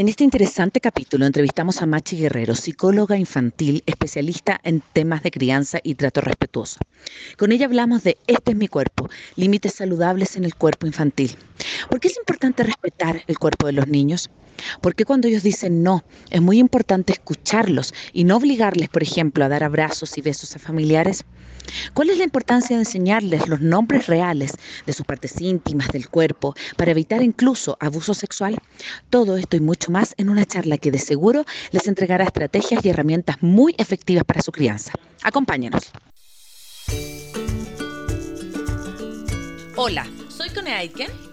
En este interesante capítulo entrevistamos a Machi Guerrero, psicóloga infantil, especialista en temas de crianza y trato respetuoso. Con ella hablamos de Este es mi cuerpo, límites saludables en el cuerpo infantil. ¿Por qué es importante respetar el cuerpo de los niños? ¿Por qué cuando ellos dicen no, es muy importante escucharlos y no obligarles, por ejemplo, a dar abrazos y besos a familiares? ¿Cuál es la importancia de enseñarles los nombres reales de sus partes íntimas del cuerpo para evitar incluso abuso sexual? Todo esto y mucho más en una charla que de seguro les entregará estrategias y herramientas muy efectivas para su crianza. Acompáñanos. Hola, soy Cone Aiken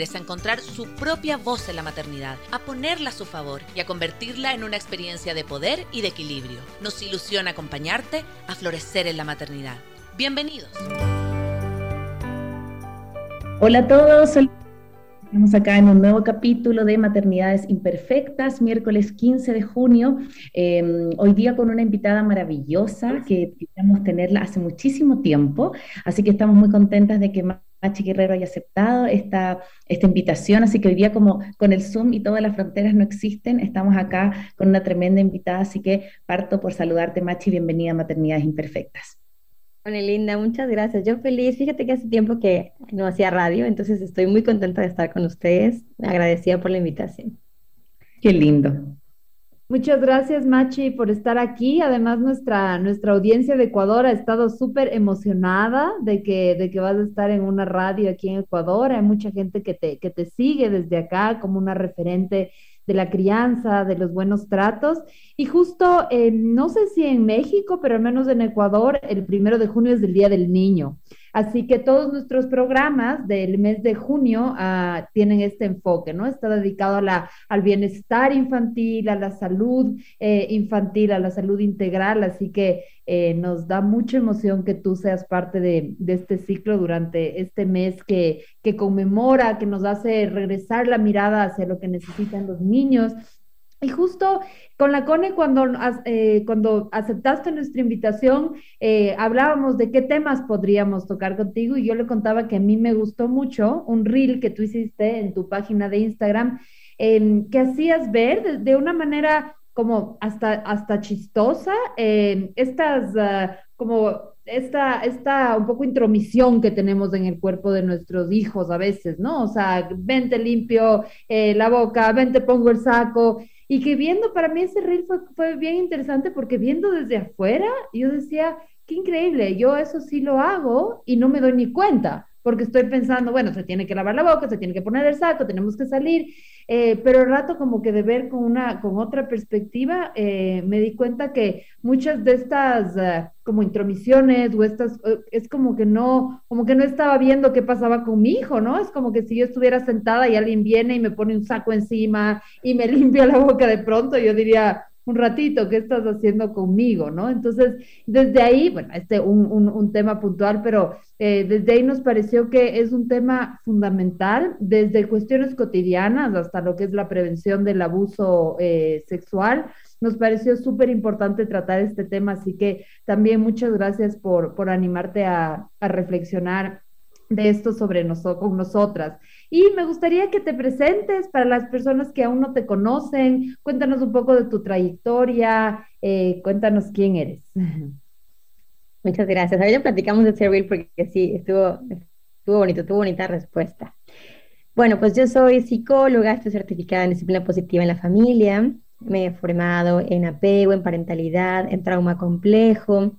a encontrar su propia voz en la maternidad, a ponerla a su favor y a convertirla en una experiencia de poder y de equilibrio. Nos ilusiona acompañarte a florecer en la maternidad. Bienvenidos. Hola a todos. Estamos acá en un nuevo capítulo de Maternidades Imperfectas, miércoles 15 de junio. Em, hoy día con una invitada maravillosa que queríamos tenerla hace muchísimo tiempo, así que estamos muy contentas de que Machi Guerrero haya aceptado esta, esta invitación. Así que hoy día, como con el Zoom y todas las fronteras no existen, estamos acá con una tremenda invitada. Así que parto por saludarte, Machi. Bienvenida a Maternidades Imperfectas. Hola, linda, muchas gracias. Yo feliz. Fíjate que hace tiempo que no hacía radio, entonces estoy muy contenta de estar con ustedes. Agradecida por la invitación. Qué lindo. Muchas gracias, Machi, por estar aquí. Además, nuestra, nuestra audiencia de Ecuador ha estado súper emocionada de que, de que vas a estar en una radio aquí en Ecuador. Hay mucha gente que te, que te sigue desde acá como una referente de la crianza, de los buenos tratos. Y justo, eh, no sé si en México, pero al menos en Ecuador, el primero de junio es el Día del Niño. Así que todos nuestros programas del mes de junio ah, tienen este enfoque, ¿no? Está dedicado a la, al bienestar infantil, a la salud eh, infantil, a la salud integral, así que eh, nos da mucha emoción que tú seas parte de, de este ciclo durante este mes que, que conmemora, que nos hace regresar la mirada hacia lo que necesitan los niños y justo con la CONE, cuando, eh, cuando aceptaste nuestra invitación, eh, hablábamos de qué temas podríamos tocar contigo y yo le contaba que a mí me gustó mucho un reel que tú hiciste en tu página de Instagram, que hacías ver de, una manera como hasta, hasta chistosa estas uh, como esta, esta un poco intromisión que tenemos en el cuerpo de nuestros hijos a veces, ¿no? O sea, vente limpio eh, la boca, vente pongo el saco. Y que viendo, para mí ese reel fue, fue bien interesante porque viendo desde afuera, yo decía, qué increíble, yo eso sí lo hago y no me doy ni cuenta porque estoy pensando, bueno, se tiene que lavar la boca, se tiene que poner el saco, tenemos que salir, eh, pero el rato como que de ver con una, con otra perspectiva, eh, me di cuenta que muchas de estas eh, como intromisiones o estas, es como que no, como que no estaba viendo qué pasaba con mi hijo, ¿no? Es como que si yo estuviera sentada y alguien viene y me pone un saco encima y me limpia la boca de pronto, yo diría, un ratito, ¿qué estás haciendo conmigo? ¿no? Entonces, desde ahí, bueno, este un, un, tema puntual, pero eh, desde ahí nos pareció que es un tema fundamental, desde cuestiones cotidianas hasta lo que es la prevención del abuso eh, sexual. Nos pareció súper importante tratar este tema, así que también muchas gracias por, por animarte a, a reflexionar de esto sobre nosotros, con nosotras. Y me gustaría que te presentes para las personas que aún no te conocen. Cuéntanos un poco de tu trayectoria, eh, cuéntanos quién eres. Muchas gracias. Ahora ya platicamos de Servir porque sí, estuvo, estuvo bonito, tuvo bonita respuesta. Bueno, pues yo soy psicóloga, estoy certificada en disciplina positiva en la familia, me he formado en apego, en parentalidad, en trauma complejo,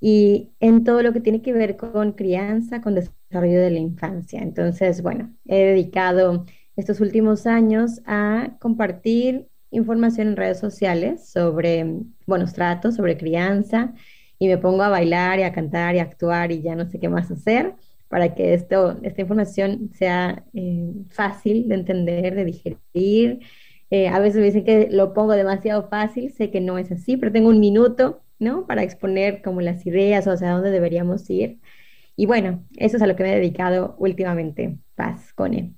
y en todo lo que tiene que ver con crianza, con desarrollo de la infancia. Entonces, bueno, he dedicado estos últimos años a compartir información en redes sociales sobre buenos tratos, sobre crianza, y me pongo a bailar y a cantar y a actuar y ya no sé qué más hacer para que esto, esta información sea eh, fácil de entender, de digerir Eh, a veces me dicen que lo pongo demasiado fácil, sé que no es así, pero tengo un minuto, ¿no? Para exponer como las ideas o hacia dónde deberíamos ir. Y bueno, eso es a lo que me he dedicado últimamente. Paz, Cone.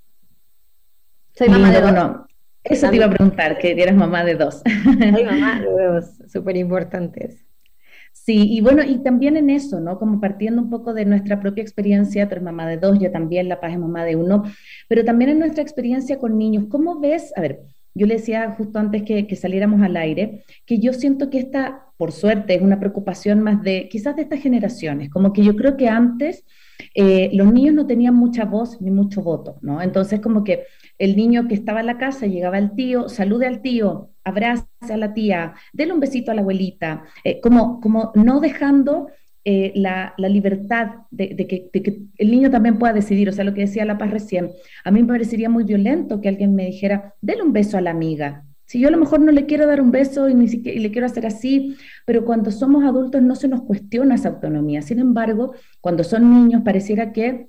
Soy mamá de dos. eso te iba a preguntar, que eres mamá de dos. Soy mamá de dos, súper importantes. Sí, y bueno, y también en eso, ¿no? Como partiendo un poco de nuestra propia experiencia, tú eres mamá de dos, yo también, La Paz es mamá de uno, pero también en nuestra experiencia con niños, ¿cómo ves? A ver, yo le decía justo antes que, saliéramos al aire, que yo siento que esta, por suerte, es una preocupación más de quizás de estas generaciones, como que yo creo que antes eh, los niños no tenían mucha voz ni mucho voto, ¿no? Entonces como que el niño que estaba en la casa llegaba al tío, salude al tío, abrace a la tía, déle un besito a la abuelita, eh, como, como no dejando eh, la, la, libertad de, que, el niño también pueda decidir. O sea, lo que decía La Paz recién, a mí me parecería muy violento que alguien me dijera, déle un beso a la amiga. Si yo a lo mejor no le quiero dar un beso y, ni siquiera, le quiero hacer así, pero cuando somos adultos no se nos cuestiona esa autonomía. Sin embargo, cuando son niños pareciera que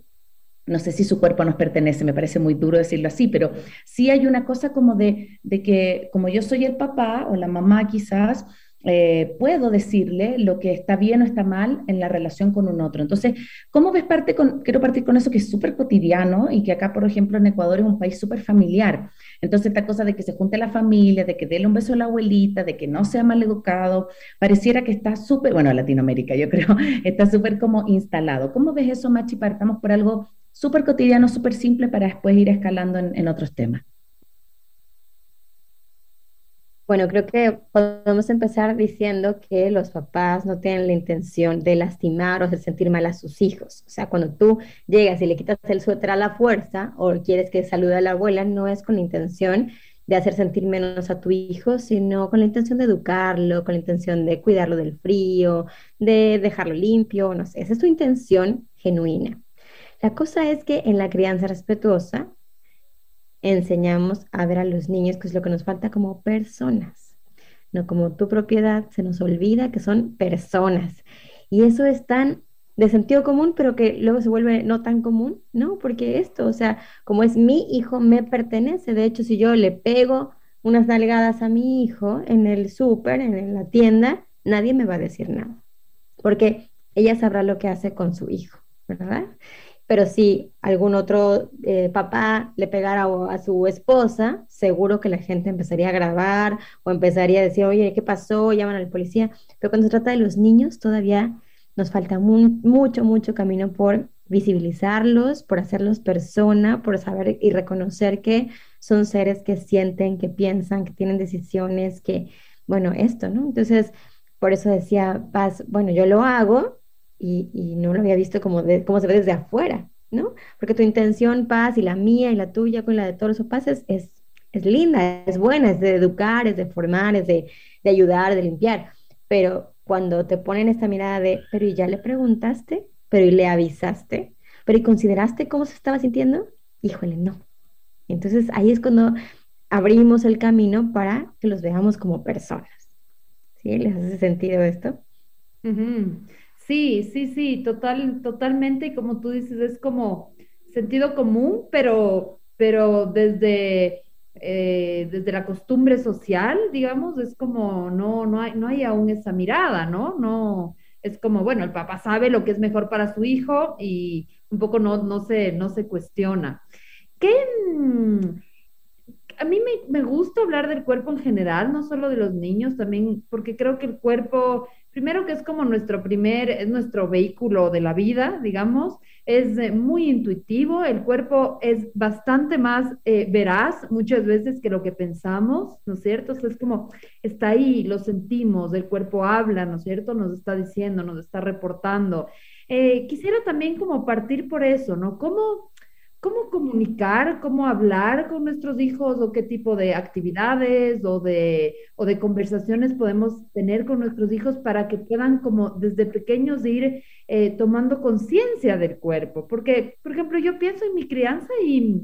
no sé si su cuerpo nos pertenece, me parece muy duro decirlo así, pero sí hay una cosa como de, de que como yo soy el papá o la mamá quizás, eh, puedo decirle lo que está bien o está mal en la relación con un otro. Entonces, ¿cómo ves parte con, quiero partir con eso que es súper cotidiano y que acá, por ejemplo, en Ecuador es un país súper familiar. Entonces, esta cosa de que se junte la familia, de que déle un beso a la abuelita, de que no sea mal educado, pareciera que está súper, bueno, Latinoamérica yo creo, está súper como instalado. ¿Cómo ves eso, Machi? Partamos por algo súper cotidiano, súper simple para después ir escalando en, en otros temas. Bueno, creo que podemos empezar diciendo que los papás no tienen la intención de lastimar o de sentir mal a sus hijos. O sea, cuando tú llegas y le quitas el suéter a la fuerza o quieres que salude a la abuela, no es con la intención de hacer sentir menos a tu hijo, sino con la intención de educarlo, con la intención de cuidarlo del frío, de dejarlo limpio, no sé, esa es tu intención genuina. La cosa es que en la crianza respetuosa, enseñamos a ver a los niños, que es lo que nos falta como personas, no como tu propiedad, se nos olvida que son personas. Y eso es tan de sentido común, pero que luego se vuelve no tan común, ¿no? Porque esto, o sea, como es mi hijo, me pertenece. De hecho, si yo le pego unas nalgadas a mi hijo en el súper, en la tienda, nadie me va a decir nada, porque ella sabrá lo que hace con su hijo, ¿verdad? Pero si algún otro eh, papá le pegara a, su esposa, seguro que la gente empezaría a grabar o empezaría a decir, oye, ¿qué pasó? Llaman al policía. Pero cuando se trata de los niños, todavía nos falta mucho, mucho camino por visibilizarlos, por hacerlos persona, por saber y reconocer que son seres que sienten, que piensan, que tienen decisiones, que, bueno, esto, ¿no? Entonces, por eso decía Paz, bueno, yo lo hago, y, no lo había visto como, de, como se ve desde afuera, ¿no? Porque tu intención, paz, y la mía y la tuya con la de todos los paz es, es, linda, es buena, es de educar, es de formar, es de, de ayudar, de limpiar. Pero cuando te ponen esta mirada de, pero ¿y ya le preguntaste? ¿Pero y le avisaste? ¿Pero y consideraste cómo se estaba sintiendo? Híjole, no. Entonces ahí es cuando abrimos el camino para que los veamos como personas. ¿Sí? ¿Les hace sentido esto? Sí, sí, sí, total, totalmente. Y como tú dices, es como sentido común, pero, pero desde, eh, desde la costumbre social, digamos, es como no, no hay, no hay aún esa mirada, ¿no? No, es como, bueno, el papá sabe lo que es mejor para su hijo y un poco no, no se, no se cuestiona. ¿Qué, a mí me, me, gusta hablar del cuerpo en general, no solo de los niños, también porque creo que el cuerpo primero que es como nuestro primer, es nuestro vehículo de la vida, digamos, es eh, muy intuitivo, el cuerpo es bastante más eh, veraz muchas veces que lo que pensamos, ¿no es cierto? es como, está ahí, lo sentimos, el cuerpo habla, ¿no es cierto? Nos está diciendo, nos está reportando. Eh, quisiera también como partir por eso, ¿no? ¿Cómo cómo comunicar, cómo hablar con nuestros hijos o qué tipo de actividades o de, o de conversaciones podemos tener con nuestros hijos para que puedan como desde pequeños ir eh, tomando conciencia del cuerpo. Porque, por ejemplo, yo pienso en mi crianza y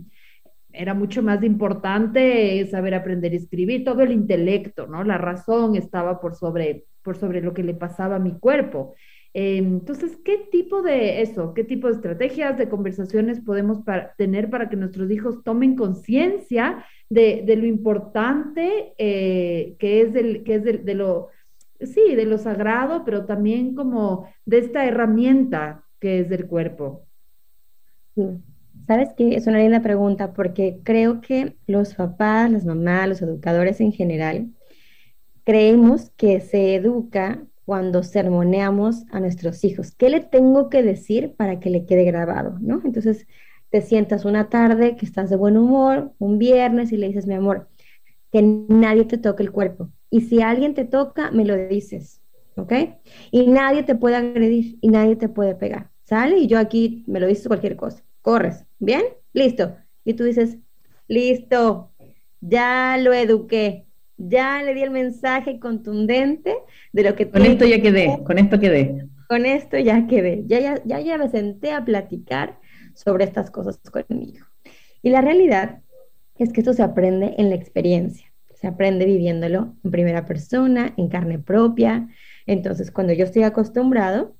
era mucho más importante saber aprender a escribir, todo el intelecto, ¿no? La razón estaba por sobre, por sobre lo que le pasaba a mi cuerpo. Eh, entonces, ¿qué tipo de eso, qué tipo de estrategias, de conversaciones podemos tener para que nuestros hijos tomen conciencia de, lo importante eh, que es, del, que es de lo, sí, de lo sagrado, pero también como de esta herramienta que es del cuerpo? Sabes que es una linda pregunta porque creo que los papás, las mamás, los educadores en general, creemos que se educa cuando sermoneamos a nuestros hijos. ¿Qué le tengo que decir para que le quede grabado? ¿no? Entonces, te sientas una tarde que estás de buen humor, un viernes, y le dices, mi amor, que nadie te toque el cuerpo. Y si alguien te toca, me lo dices, ¿ok? Y nadie te puede agredir y nadie te puede pegar, ¿sale? Y yo aquí me lo dices cualquier cosa. Corres, ¿bien? Listo. Y tú dices, listo, ya lo eduqué, ya le di el mensaje contundente de lo que... Con esto ya quedé, con esto quedé. Con esto ya quedé, ya, ya, ya, ya me senté a platicar sobre estas cosas con mi hijo. Y la realidad es que esto se aprende en la experiencia, se aprende viviéndolo en primera persona, en carne propia. Entonces, cuando yo estoy acostumbrado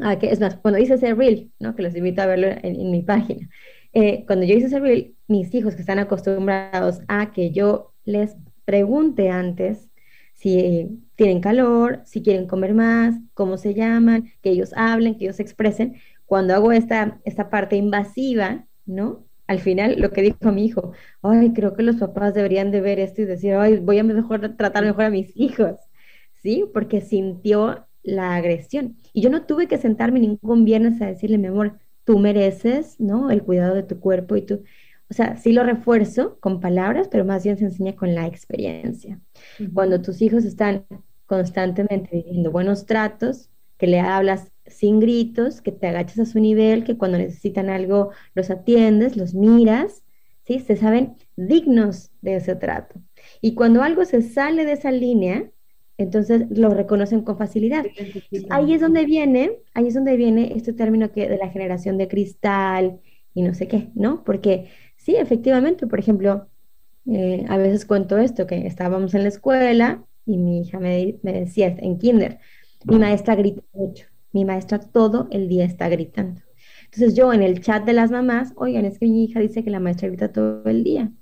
a que, es más, cuando hice ese reel, ¿no? que los invito a verlo en, mi página, eh, cuando yo hice ese reel, mis hijos que están acostumbrados a que yo les pregunte antes si tienen calor, si quieren comer más, cómo se llaman, que ellos hablen, que ellos expresen. Cuando hago esta, esta parte invasiva, ¿no? Al final, lo que dijo mi hijo, ay, creo que los papás deberían de ver esto y decir, ay, voy a mejor tratar mejor a mis hijos, ¿sí? Porque sintió la agresión. Y yo no tuve que sentarme ningún viernes a decirle, mi amor, tú mereces, ¿no? El cuidado de tu cuerpo y tú, o sea, sí lo refuerzo con palabras, pero más bien se enseña con la experiencia. Cuando tus hijos están constantemente viviendo buenos tratos, que le hablas sin gritos, que te agachas a su nivel, que cuando necesitan algo los atiendes, los miras, ¿sí? Se saben dignos de ese trato. Y cuando algo se sale de esa línea, entonces lo reconocen con facilidad. Ahí es donde viene, ahí es donde viene este término que de la generación de cristal y no sé qué, ¿no? Porque Sí, efectivamente, por ejemplo, eh, a veces cuento esto, que estábamos en la escuela y mi hija me, decía en kinder, mi maestra grita mucho, mi maestra todo el día está gritando. Entonces yo en el chat de las mamás, oigan, es que mi hija dice que la maestra grita todo el día.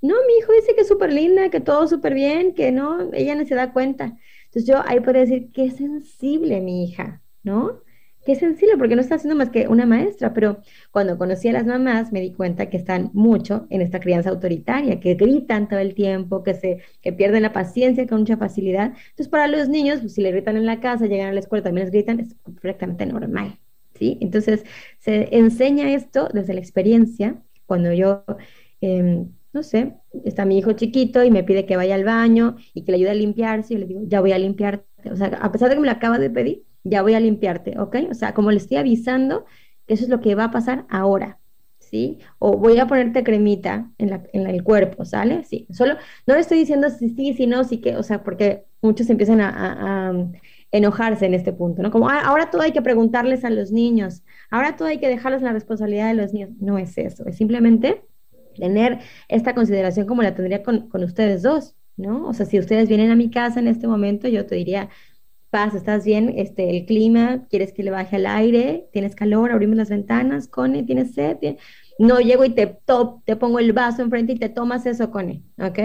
No, mi hijo dice que es súper linda, que todo súper bien, que no, ella no se da cuenta. Entonces yo ahí puedo decir, qué sensible mi hija, ¿no? Qué sencillo, porque no está haciendo más que una maestra, pero cuando conocí a las mamás me di cuenta que están mucho en esta crianza autoritaria, que gritan todo el tiempo, que, se, que pierden la paciencia con mucha facilidad. Entonces, para los niños, pues, si le gritan en la casa, llegan a la escuela, también les gritan, es perfectamente normal, ¿sí? Entonces, se enseña esto desde la experiencia. Cuando yo, em, no sé, está mi hijo chiquito y me pide que vaya al baño y que le ayude a limpiarse, yo le digo, ya voy a limpiarte. O sea, a pesar de que me lo acaba de pedir, ya voy a limpiarte, ¿ok? O sea, como le estoy avisando eso es lo que va a pasar ahora, ¿sí? O voy a ponerte cremita en, la, en el cuerpo, ¿sale? Sí, solo, no le estoy diciendo si sí, si no, sí que, o sea, porque muchos empiezan a, enojarse en este punto, ¿no? Como ah, ahora todo hay que preguntarles a los niños, ahora todo hay que dejarles la responsabilidad de los niños. No es eso, es simplemente tener esta consideración como la tendría con, con ustedes dos, ¿no? O sea, si ustedes vienen a mi casa en este momento, yo te diría, paz, estás bien, este, el clima, quieres que le baje el aire, tienes calor, abrimos las ventanas, Cone, tienes sed, no llego y te, top, te pongo el vaso enfrente y te tomas eso, Cone, ¿ok?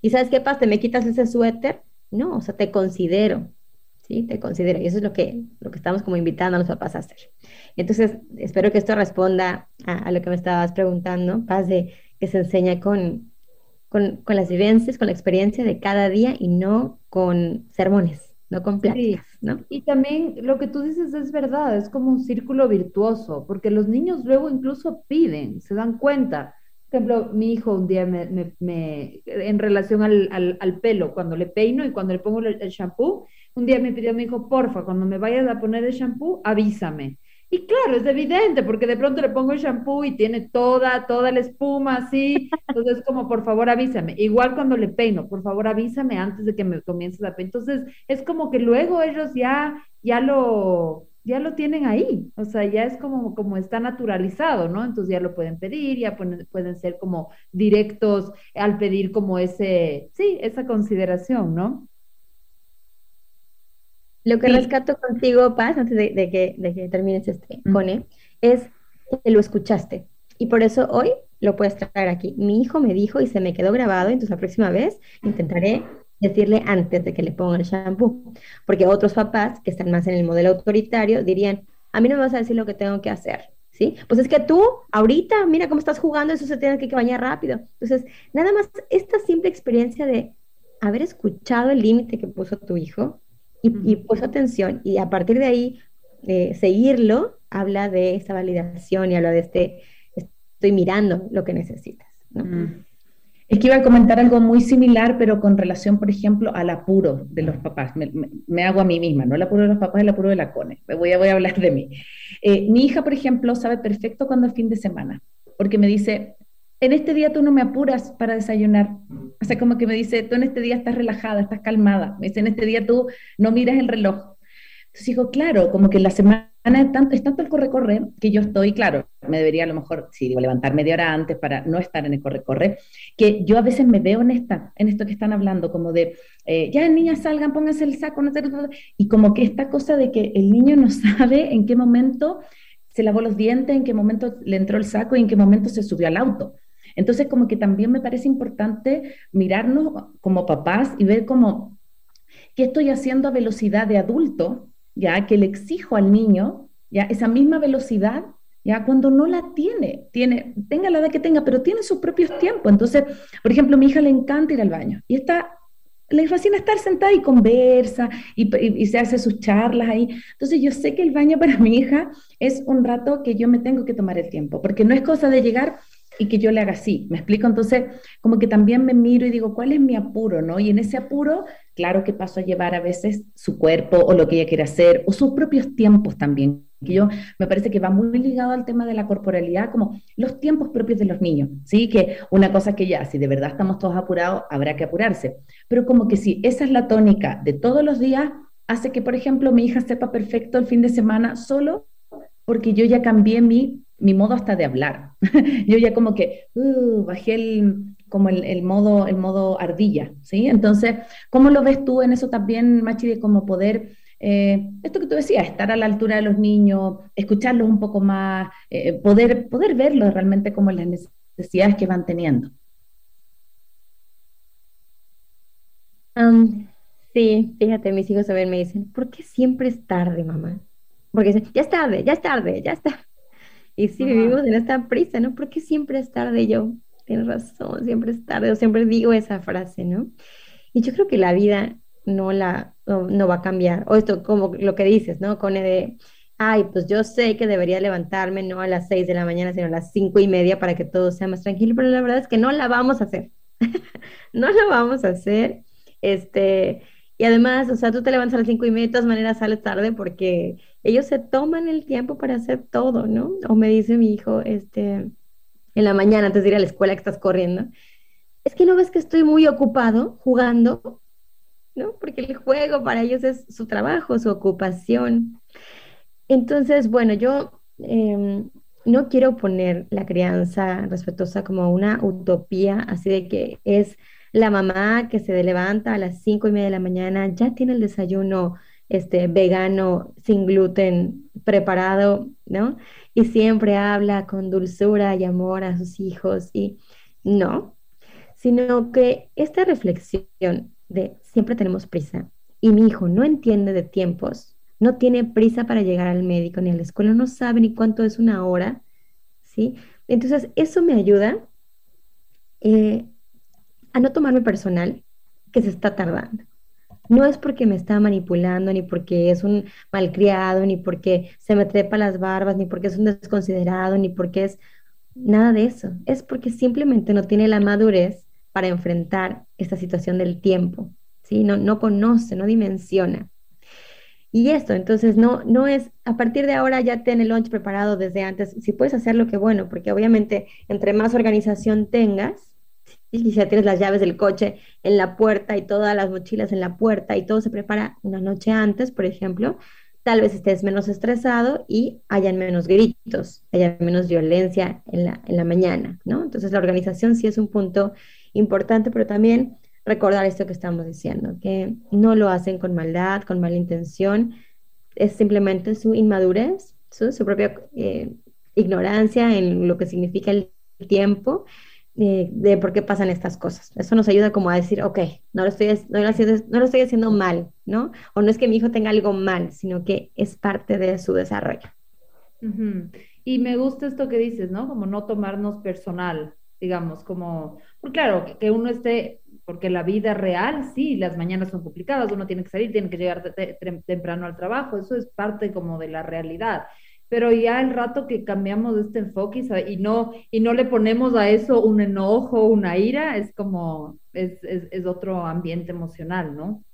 ¿Y sabes qué pasa? ¿Te me quitas ese suéter? No, o sea, te considero, ¿sí? Te considero. Y eso es lo que, lo que estamos como invitando a los papás a hacer. Entonces, espero que esto responda a, lo que me estabas preguntando, paz de que se enseña con, con, con las vivencias, con la experiencia de cada día y no con sermones no con ¿no? Y también lo que tú dices es verdad, es como un círculo virtuoso, porque los niños luego incluso piden, se dan cuenta. Por ejemplo, mi hijo un día me, me, en relación al, al, pelo, cuando le peino y cuando le pongo el, el shampoo, un día me pidió, me dijo, porfa, cuando me vayas a poner el shampoo, avísame. Y claro, es evidente, porque de pronto le pongo el shampoo y tiene toda, toda la espuma así. Entonces, como, por favor, avísame. Igual cuando le peino, por favor, avísame antes de que me comiences a peinar. Entonces, es como que luego ellos ya, ya lo, ya lo tienen ahí. O sea, ya es como, como está naturalizado, ¿no? Entonces ya lo pueden pedir, ya pueden, pueden ser como directos al pedir como ese, sí, esa consideración, ¿no? Lo que rescato contigo, Paz, antes de, que, de que, termines este, Cone, es que lo escuchaste. Y por eso hoy lo puedes traer aquí. Mi hijo me dijo y se me quedó grabado, entonces la próxima vez intentaré decirle antes de que le ponga el shampoo. Porque otros papás que están más en el modelo autoritario dirían, a mí no me vas a decir lo que tengo que hacer. ¿Sí? Pues es que tú, ahorita, mira cómo estás jugando, eso se tiene que bañar rápido. Entonces, nada más esta simple experiencia de haber escuchado el límite que puso tu hijo y, puso atención y a partir de ahí eh, seguirlo, habla de esta validación y habla de este, estoy mirando lo que necesitas. Es que iba a comentar algo muy similar, pero con relación, por ejemplo, al apuro de los papás. Me, hago a mí misma, no el apuro de los papás, el apuro de la CONE. Voy a, voy a hablar de mí. Eh, mi hija, por ejemplo, sabe perfecto cuándo es fin de semana, porque me dice, en este día tú no me apuras para desayunar. O sea, como que me dice, tú en este día estás relajada, estás calmada. Me dice, en este día tú no miras el reloj. Entonces digo, claro, como que la semana es tanto, es tanto el corre-corre que yo estoy, claro, me debería a lo mejor, sí, digo, levantar media hora antes para no estar en el corre-corre, que yo a veces me veo en, esta, en esto que están hablando, como de, eh, ya niñas salgan, pónganse el saco, no y como que esta cosa de que el niño no sabe en qué momento se lavó los dientes, en qué momento le entró el saco y en qué momento se subió al auto. Entonces, como que también me parece importante mirarnos como papás y ver cómo, qué estoy haciendo a velocidad de adulto ya que le exijo al niño, ya esa misma velocidad, ya cuando no la tiene, tiene, tenga la edad que tenga, pero tiene sus propios tiempos. Entonces, por ejemplo, a mi hija le encanta ir al baño y está le fascina estar sentada y conversa y, y, se hace sus charlas ahí. Entonces yo sé que el baño para mi hija es un rato que yo me tengo que tomar el tiempo, porque no es cosa de llegar y que yo le haga así. ¿Me explico? Entonces, como que también me miro y digo, ¿cuál es mi apuro? ¿no? Y en ese apuro, claro que paso a llevar a veces su cuerpo o lo que ella quiere hacer o sus propios tiempos también. Que yo me parece que va muy ligado al tema de la corporalidad, como los tiempos propios de los niños, ¿sí? Que una cosa que ya, si de verdad estamos todos apurados, habrá que apurarse. Pero como que si esa es la tónica de todos los días, hace que, por ejemplo, mi hija sepa perfecto el fin de semana solo porque yo ya cambié mi mi modo hasta de hablar. Yo ya como que uh, bajé el, como el, modo, el modo ardilla, ¿sí? Entonces, ¿cómo lo ves tú en eso también, Machi, de cómo poder, eh, esto que tú decías, estar a la altura de los niños, escucharlos un poco más, eh, poder, poder verlos realmente como las necesidades que van teniendo? sí, fíjate, mis hijos a ver me dicen, ¿por qué siempre es tarde, mamá? Porque dicen, ya es tarde, ya es tarde, ya está. Y si vivimos en esta prisa, ¿no? Porque siempre es tarde yo. Tienes razón, siempre es tarde. O siempre digo esa frase, ¿no? Y yo creo que la vida no la no, va a cambiar. O esto como lo que dices, ¿no? Con de, ay, pues yo sé que debería levantarme no a las seis de la mañana, sino a las cinco y media para que todo sea más tranquilo, pero la verdad es que no la vamos a hacer. no la vamos a hacer. Este, y además, o sea, tú te levantas a las cinco y media, de todas maneras sales tarde porque ellos se toman el tiempo para hacer todo, ¿no? O me dice mi hijo, este, en la mañana antes de ir a la escuela que estás corriendo, es que no ves que estoy muy ocupado jugando, ¿no? Porque el juego para ellos es su trabajo, su ocupación. Entonces, bueno, yo em, no quiero poner la crianza respetuosa como una utopía, así de que es la mamá que se levanta a las cinco y media de la mañana, ya tiene el desayuno este, vegano, sin gluten, preparado, ¿no? Y siempre habla con dulzura y amor a sus hijos y no, sino que esta reflexión de siempre tenemos prisa y mi hijo no entiende de tiempos, no tiene prisa para llegar al médico ni a la escuela, no sabe ni cuánto es una hora, ¿sí? Entonces, eso me ayuda eh, a no tomarme personal que se está tardando. No es porque me está manipulando, ni porque es un malcriado, ni porque se me trepa las barbas, ni porque es un desconsiderado, ni porque es nada de eso. Es porque simplemente no tiene la madurez para enfrentar esta situación del tiempo. ¿sí? No, no conoce, no dimensiona. Y esto, entonces, no, no es, a partir de ahora ya ten el lunch preparado desde antes. Si puedes hacerlo, qué bueno, porque obviamente entre más organización tengas, y ya tienes las llaves del coche en la puerta y todas las mochilas en la puerta y todo se prepara una noche antes, por ejemplo, tal vez estés menos estresado y hayan menos gritos, haya menos violencia en la, en la mañana, ¿no? Entonces la organización sí es un punto importante, pero también recordar esto que estamos diciendo, que no lo hacen con maldad, con mala intención, es simplemente su inmadurez, su, propia eh, ignorancia en lo que significa el tiempo, eh, de por qué pasan estas cosas. Eso nos ayuda como a decir, ok, no lo, estoy, no, lo haciendo, no lo estoy haciendo mal, ¿no? O no es que mi hijo tenga algo mal, sino que es parte de su desarrollo. Y me gusta esto que dices, ¿no? Como no tomarnos personal, digamos, como, pues claro, que uno esté porque la vida real, sí, las mañanas son complicadas, uno tiene que salir, tiene que llegar temprano al trabajo, eso es parte como de la realidad. Pero ya el rato que cambiamos este enfoque y no, y no le ponemos a eso un enojo, una ira, es como, es, es, es otro ambiente emocional, ¿no?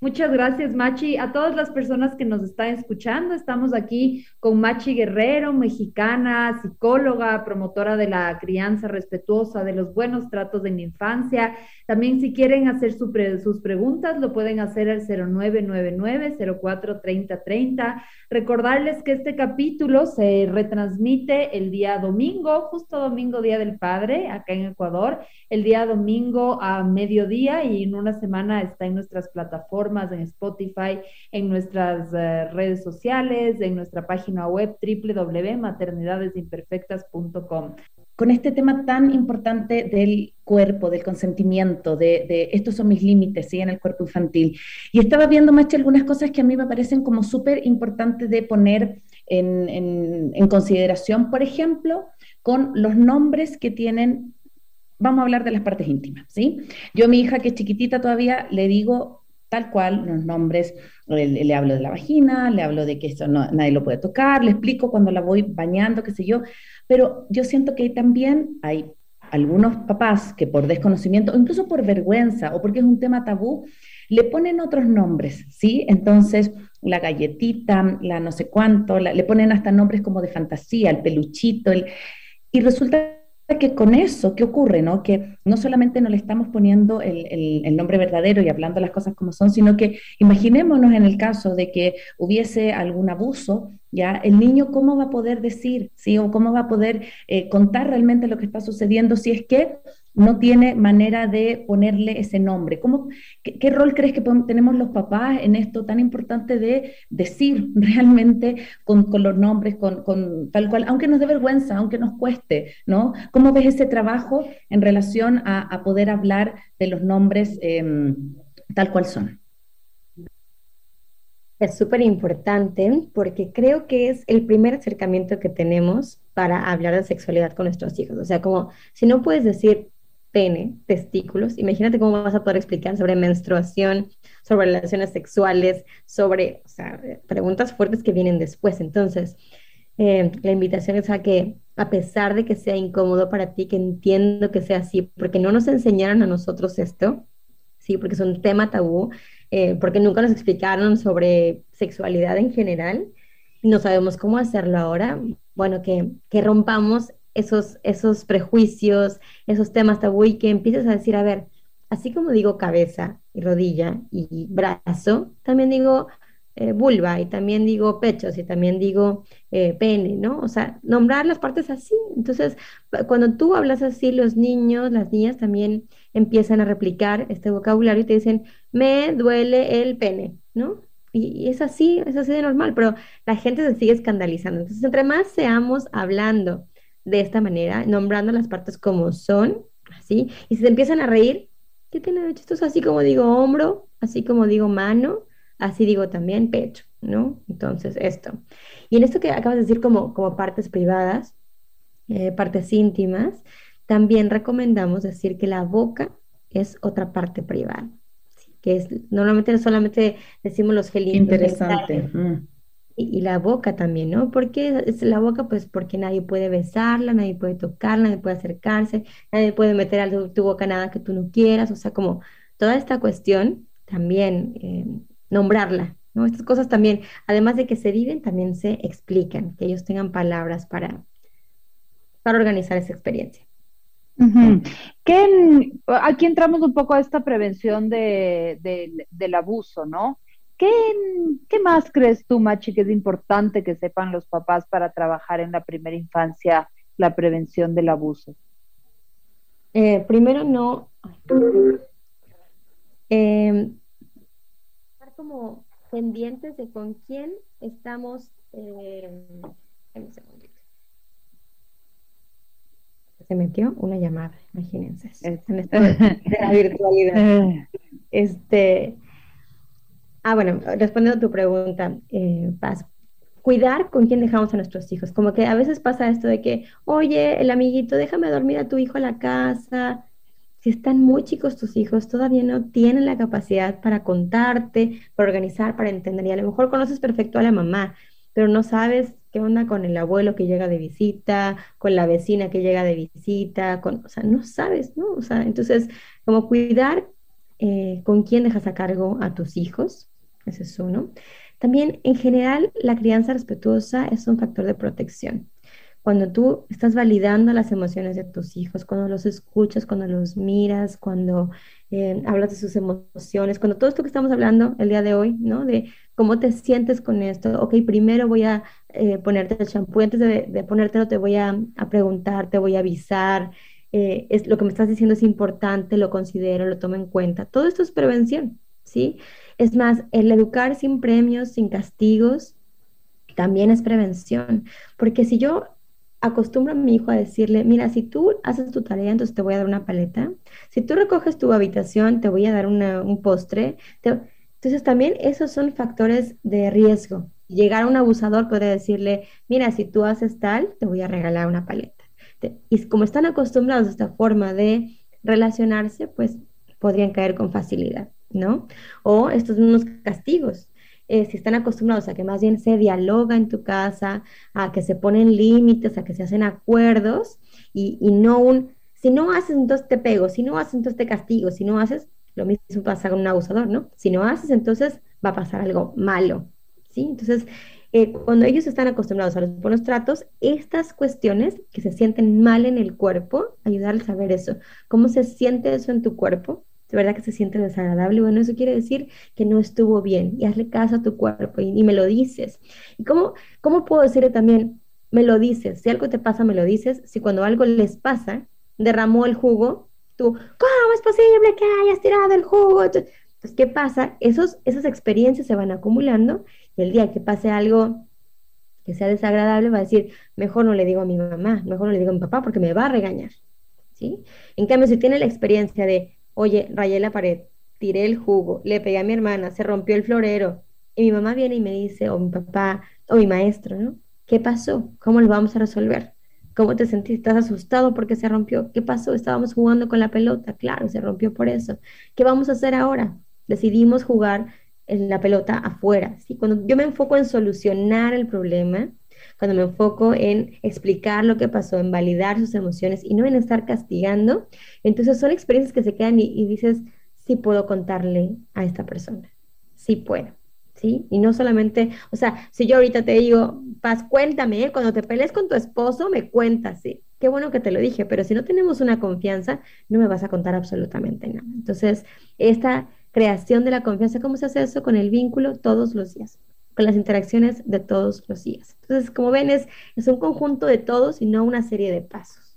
Muchas gracias, Machi. A todas las personas que nos están escuchando, estamos aquí con Machi Guerrero, mexicana, psicóloga, promotora de la crianza respetuosa, de los buenos tratos en la infancia. También si quieren hacer sus preguntas, lo pueden hacer al 0999-043030. Recordarles que este capítulo se retransmite el día domingo, justo domingo, Día del Padre, acá en Ecuador, el día domingo a mediodía y en una semana está en nuestras plataformas en Spotify, en nuestras eh, redes sociales, en nuestra página web www.maternidadesimperfectas.com con este tema tan importante del cuerpo, del consentimiento, de, estos son mis límites, ¿sí? En el cuerpo infantil. Y estaba viendo, Machi, algunas cosas que a mí me parecen como súper importantes de poner en, en, consideración, por ejemplo, con los nombres que tienen, vamos a hablar de las partes íntimas, ¿sí? Yo a mi hija que es chiquitita todavía le digo tal cual, los nombres, le, hablo de la vagina, le hablo de que eso no, nadie lo puede tocar, le explico cuando la voy bañando, qué sé yo, pero yo siento que también hay algunos papás que por desconocimiento, o incluso por vergüenza, o porque es un tema tabú, le ponen otros nombres, ¿sí? Entonces, la galletita, la no sé cuánto, le ponen hasta nombres como de fantasía, el peluchito, el, y resulta que con eso, ¿qué ocurre? No? Que no solamente no le estamos poniendo el, nombre verdadero y hablando las cosas como son, sino que imaginémonos en el caso de que hubiese algún abuso, ¿ya? El niño, ¿cómo va a poder decir, sí? O cómo va a poder eh, contar realmente lo que está sucediendo si es que no tiene manera de ponerle ese nombre. ¿Cómo, qué, rol crees que tenemos los papás en esto tan importante de decir realmente con, los nombres, con, tal cual, aunque nos dé vergüenza, aunque nos cueste, ¿no? ¿Cómo ves ese trabajo en relación a, poder hablar de los nombres em, tal cual son? Es súper importante porque creo que es el primer acercamiento que tenemos para hablar de sexualidad con nuestros hijos. O sea, como si no puedes decir pene, testículos. Imagínate cómo vas a poder explicar sobre menstruación, sobre relaciones sexuales, sobre preguntas fuertes que vienen después. Entonces, eh, la invitación es a que, a pesar de que sea incómodo para ti, que entiendo que sea así, porque no nos enseñaron a nosotros esto, sí, porque es un tema tabú, eh, porque nunca nos explicaron sobre sexualidad en general, no sabemos cómo hacerlo ahora. Bueno, que, que rompamos esos, esos prejuicios, esos temas tabú y que empieces a decir, a ver, así como digo cabeza y rodilla y brazo, también digo eh, vulva y también digo pechos y también digo eh, pene, ¿no? O sea, nombrar las partes así. Entonces, cuando tú hablas así, los niños, las niñas también empiezan a replicar este vocabulario y te dicen, me duele el pene, ¿no? Y, es así, es así de normal, pero la gente se sigue escandalizando. Entonces, entre más seamos hablando de esta manera, nombrando las partes como son, así, y si se empiezan a reír, ¿qué tiene de chistoso? Así como digo hombro, así como digo mano, así digo también pecho, ¿no? Entonces, esto. Y en esto que acabas de decir como, como partes privadas, eh, partes íntimas, también recomendamos decir que la boca es otra parte privada, que es, normalmente solamente decimos los gelitos. Interesante y, la boca también, ¿no? ¿Por qué es la boca? Pues porque nadie puede besarla, nadie puede tocarla, nadie puede acercarse, nadie puede meter a tu, boca nada que tú no quieras, o sea, como toda esta cuestión también eh, nombrarla, ¿no? Estas cosas también, además de que se viven, también se explican, que ellos tengan palabras para, para organizar esa experiencia. aquí entramos un poco a esta prevención de, del abuso, ¿no? ¿Qué, más crees tú, Machi, que es importante que sepan los papás para trabajar en la primera infancia la prevención del abuso? Eh, primero, no. eh, estar como pendientes de con quién estamos. Eh, se metió una llamada, imagínense, en esta de la virtualidad. Este, ah, bueno, respondiendo a tu pregunta, eh, Paz, cuidar con quién dejamos a nuestros hijos. Como que a veces pasa esto de que, oye, el amiguito, déjame dormir a tu hijo a la casa. Si están muy chicos tus hijos, todavía no tienen la capacidad para contarte, para organizar, para entender. Y a lo mejor conoces perfecto a la mamá, pero no sabes qué onda con el abuelo que llega de visita, con la vecina que llega de visita, con, o sea, no sabes, ¿no? O sea, entonces, como cuidar eh, con quién dejas a cargo a tus hijos, ese es uno. También, en general, la crianza respetuosa es un factor de protección. Cuando tú estás validando las emociones de tus hijos, cuando los escuchas, cuando los miras, cuando eh, hablas de sus emociones, cuando todo esto que estamos hablando el día de hoy, ¿no? De cómo te sientes con esto. Ok, primero voy a eh, ponerte el champú, antes de, ponértelo te voy a, a, preguntar, te voy a avisar. Eh, es, lo que me estás diciendo es importante, lo considero, lo tomo en cuenta. Todo esto es prevención, ¿sí? Es más, el educar sin premios, sin castigos, también es prevención. Porque si yo acostumbro a mi hijo a decirle, mira, si tú haces tu tarea, entonces te voy a dar una paleta. Si tú recoges tu habitación, te voy a dar un postre. Entonces también esos son factores de riesgo. Llegar a un abusador puede decirle, mira, si tú haces tal, te voy a regalar una paleta. Y como están acostumbrados a esta forma de relacionarse, pues podrían caer con facilidad. ¿No? O estos mismos castigos. Eh, si están acostumbrados a que más bien se dialoga en tu casa, a que se ponen límites, a que se hacen acuerdos y, no un, si no haces, entonces te pego, si no haces, entonces te castigo, si no haces, lo mismo pasa con un abusador, ¿no? Si no haces, entonces va a pasar algo malo, ¿sí? Entonces, eh, cuando ellos están acostumbrados a los buenos tratos, estas cuestiones que se sienten mal en el cuerpo, ayudarles a saber eso, cómo se siente eso en tu cuerpo, de verdad que se siente desagradable, bueno, eso quiere decir que no estuvo bien y hazle caso a tu cuerpo y, me lo dices. ¿Y cómo, cómo puedo decirle también, me lo dices? Si algo te pasa, me lo dices. Si cuando algo les pasa, derramó el jugo, tú, ¿cómo es posible que hayas tirado el jugo? Entonces, ¿qué pasa? Esos, esas experiencias se van acumulando y el día que pase algo que sea desagradable, va a decir, mejor no le digo a mi mamá, mejor no le digo a mi papá porque me va a regañar. ¿sí? En cambio, si tiene la experiencia de, oye, rayé la pared, tiré el jugo, le pegué a mi hermana, se rompió el florero, y mi mamá viene y me dice, o mi papá, o mi maestro, ¿no? ¿Qué pasó? ¿Cómo lo vamos a resolver? ¿Cómo te sentiste? ¿Estás asustado porque se rompió? ¿Qué pasó? Estábamos jugando con la pelota, claro, se rompió por eso. ¿Qué vamos a hacer ahora? Decidimos jugar en la pelota afuera. ¿sí? Cuando yo me enfoco en solucionar el problema, cuando me enfoco en explicar lo que pasó, en validar sus emociones y no en estar castigando, entonces son experiencias que se quedan y, dices, sí puedo contarle a esta persona, sí puedo. ¿Sí? Y no solamente, o sea, si yo ahorita te digo, Paz, cuéntame, ¿eh? cuando te pelees con tu esposo, me cuentas, sí, qué bueno que te lo dije, pero si no tenemos una confianza, no me vas a contar absolutamente nada. Entonces, esta creación de la confianza, ¿cómo se hace eso? Con el vínculo todos los días con las interacciones de todos los días. Entonces, como ven, es, es un conjunto de todos y no una serie de pasos.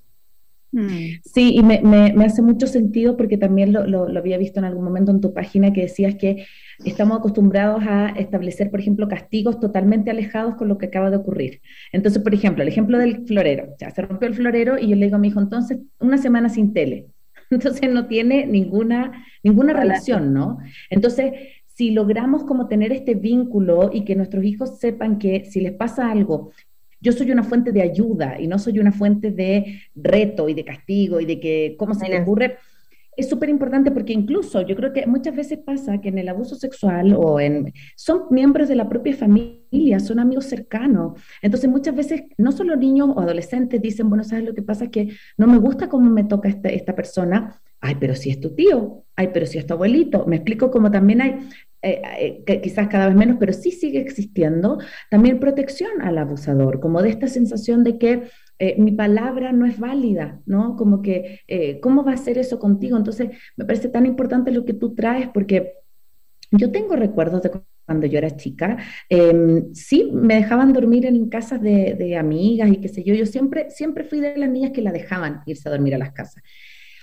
Mm. Sí, y me, me, hace mucho sentido porque también lo, lo, había visto en algún momento en tu página que decías que estamos acostumbrados a establecer, por ejemplo, castigos totalmente alejados con lo que acaba de ocurrir. Entonces, por ejemplo, el ejemplo del florero. Ya se rompió el florero y yo le digo a mi hijo, entonces, una semana sin tele. Entonces no tiene ninguna, ninguna relación, ¿no? Entonces, si logramos como tener este vínculo y que nuestros hijos sepan que si les pasa algo, yo soy una fuente de ayuda y no soy una fuente de reto y de castigo y de que cómo se le ocurre, es súper importante porque incluso yo creo que muchas veces pasa que en el abuso sexual o en son miembros de la propia familia, son amigos cercanos. Entonces muchas veces no solo niños o adolescentes dicen, bueno, ¿sabes lo que pasa? Es que no me gusta cómo me toca esta, esta persona. Ay, pero si es tu tío, ay, pero si es tu abuelito. Me explico como también hay eh, eh, quizás cada vez menos, pero sí sigue existiendo, también protección al abusador, como de esta sensación de que eh, mi palabra no es válida, ¿no? Como que, ¿cómo va a ser eso contigo? Entonces, me parece tan importante lo que tú traes, porque yo tengo recuerdos de cuando yo era chica, em, sí, me dejaban dormir en casas de, de, amigas y qué sé yo, yo siempre, siempre fui de las niñas que la dejaban irse a dormir a las casas,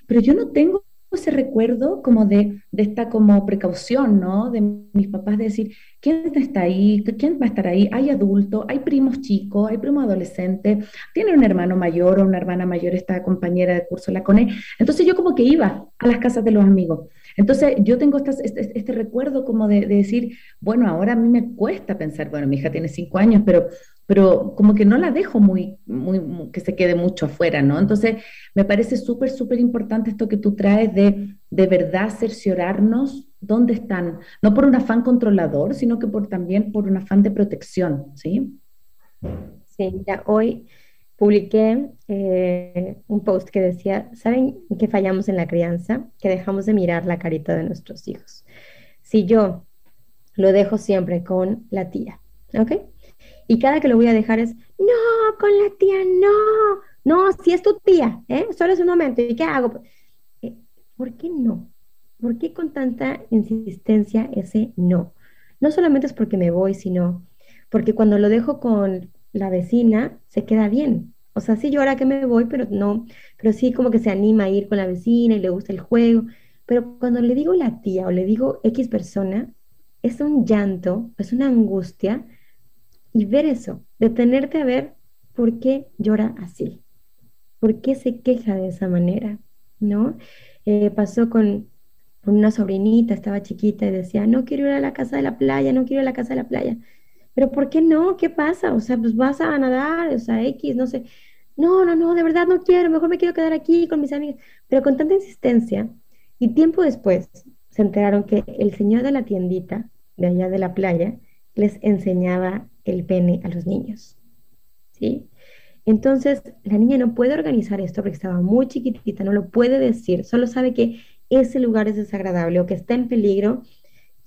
pero yo no tengo ese recuerdo como de, de, esta como precaución, ¿no? De mis papás de decir, ¿quién está ahí? ¿Quién va a estar ahí? Hay adultos, hay primos chicos, hay primos adolescentes, tiene un hermano mayor o una hermana mayor, esta compañera de curso la CONE. Entonces yo como que iba a las casas de los amigos. Entonces yo tengo este, este, recuerdo como de, de, decir, bueno, ahora a mí me cuesta pensar, bueno, mi hija tiene cinco años, pero pero como que no la dejo muy, muy, que se quede mucho afuera, ¿no? Entonces, me parece súper, súper importante esto que tú traes de de verdad cerciorarnos dónde están, no por un afán controlador, sino que por, también por un afán de protección, ¿sí? Sí, ya hoy publiqué eh, un post que decía, ¿saben que fallamos en la crianza? Que dejamos de mirar la carita de nuestros hijos. Si yo lo dejo siempre con la tía, ¿ok? Y cada que lo voy a dejar es, no, con la tía, no, no, si es tu tía, ¿eh? Solo es un momento, ¿y qué hago? Eh, ¿Por qué no? ¿Por qué con tanta insistencia ese no? No solamente es porque me voy, sino porque cuando lo dejo con la vecina, se queda bien. O sea, sí llora que me voy, pero no, pero sí como que se anima a ir con la vecina y le gusta el juego. Pero cuando le digo la tía o le digo X persona, es un llanto, es una angustia y ver eso, detenerte a ver por qué llora así, por qué se queja de esa manera, ¿no? Eh, pasó con, una sobrinita, estaba chiquita y decía, no quiero ir a la casa de la playa, no quiero ir a la casa de la playa. Pero ¿por qué no? ¿Qué pasa? O sea, pues vas a nadar, o sea, X, no sé. No, no, no, de verdad no quiero, mejor me quiero quedar aquí con mis amigas. Pero con tanta insistencia, y tiempo después se enteraron que el señor de la tiendita de allá de la playa les enseñaba el pene a los niños. ¿Sí? Entonces, la niña no puede organizar esto porque estaba muy chiquitita, no lo puede decir, solo sabe que ese lugar es desagradable o que está en peligro.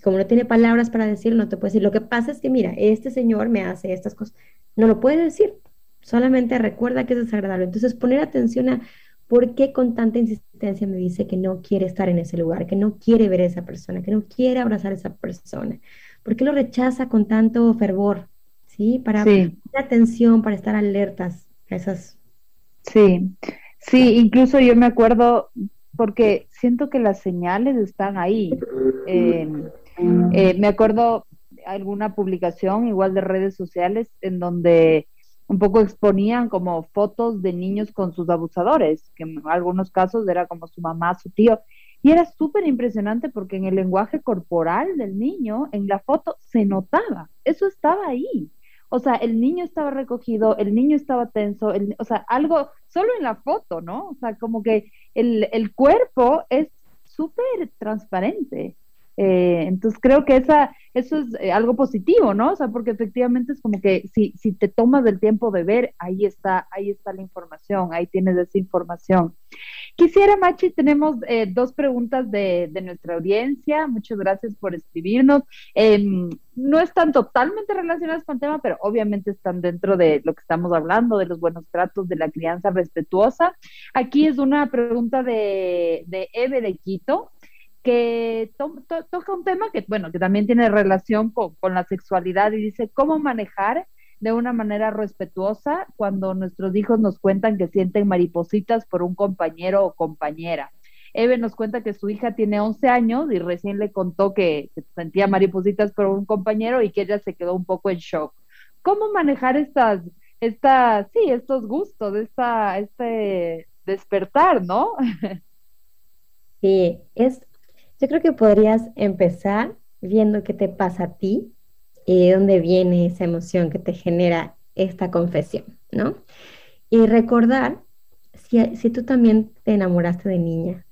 Como no tiene palabras para decirlo, no te puede decir. Lo que pasa es que, mira, este señor me hace estas cosas. No lo puede decir, solamente recuerda que es desagradable. Entonces, poner atención a por qué con tanta insistencia me dice que no quiere estar en ese lugar, que no quiere ver a esa persona, que no quiere abrazar a esa persona. ¿Por qué lo rechaza con tanto fervor? ¿Sí? Para poner atención, para estar alertas a esas. Sí, sí, incluso yo me acuerdo, porque siento que las señales están ahí. Eh, eh, me acuerdo alguna publicación igual de redes sociales en donde un poco exponían como fotos de niños con sus abusadores, que en algunos casos era como su mamá, su tío, y era súper impresionante porque en el lenguaje corporal del niño, en la foto, se notaba, eso estaba ahí. O sea, el niño estaba recogido, el niño estaba tenso, o sea, algo, solo en la foto, ¿no? O sea, como que el, el cuerpo es súper transparente. Eh, entonces creo que esa, eso es eh, algo positivo, ¿no? O sea, porque efectivamente es como que si, si te tomas el tiempo de ver, ahí está, ahí está la información, ahí tienes esa información. Quisiera, Machi, tenemos eh, dos preguntas de, de, nuestra audiencia. Muchas gracias por escribirnos. Em, no están totalmente relacionadas con el tema, pero obviamente están dentro de lo que estamos hablando, de los buenos tratos, de la crianza respetuosa. Aquí es una pregunta de, de Eve de Quito que toca un tema que, bueno, que también tiene relación con, la sexualidad y dice cómo manejar de una manera respetuosa cuando nuestros hijos nos cuentan que sienten maripositas por un compañero o compañera. Eve nos cuenta que su hija tiene 11 años y recién le contó que, sentía maripositas por un compañero y que ella se quedó un poco en shock. ¿Cómo manejar estas, estas, sí, estos gustos, esta, este despertar, ¿no? Sí, es yo creo que podrías empezar viendo qué te pasa a ti y de dónde viene esa emoción que te genera esta confesión, ¿no? Y recordar si, si tú también te enamoraste de niña.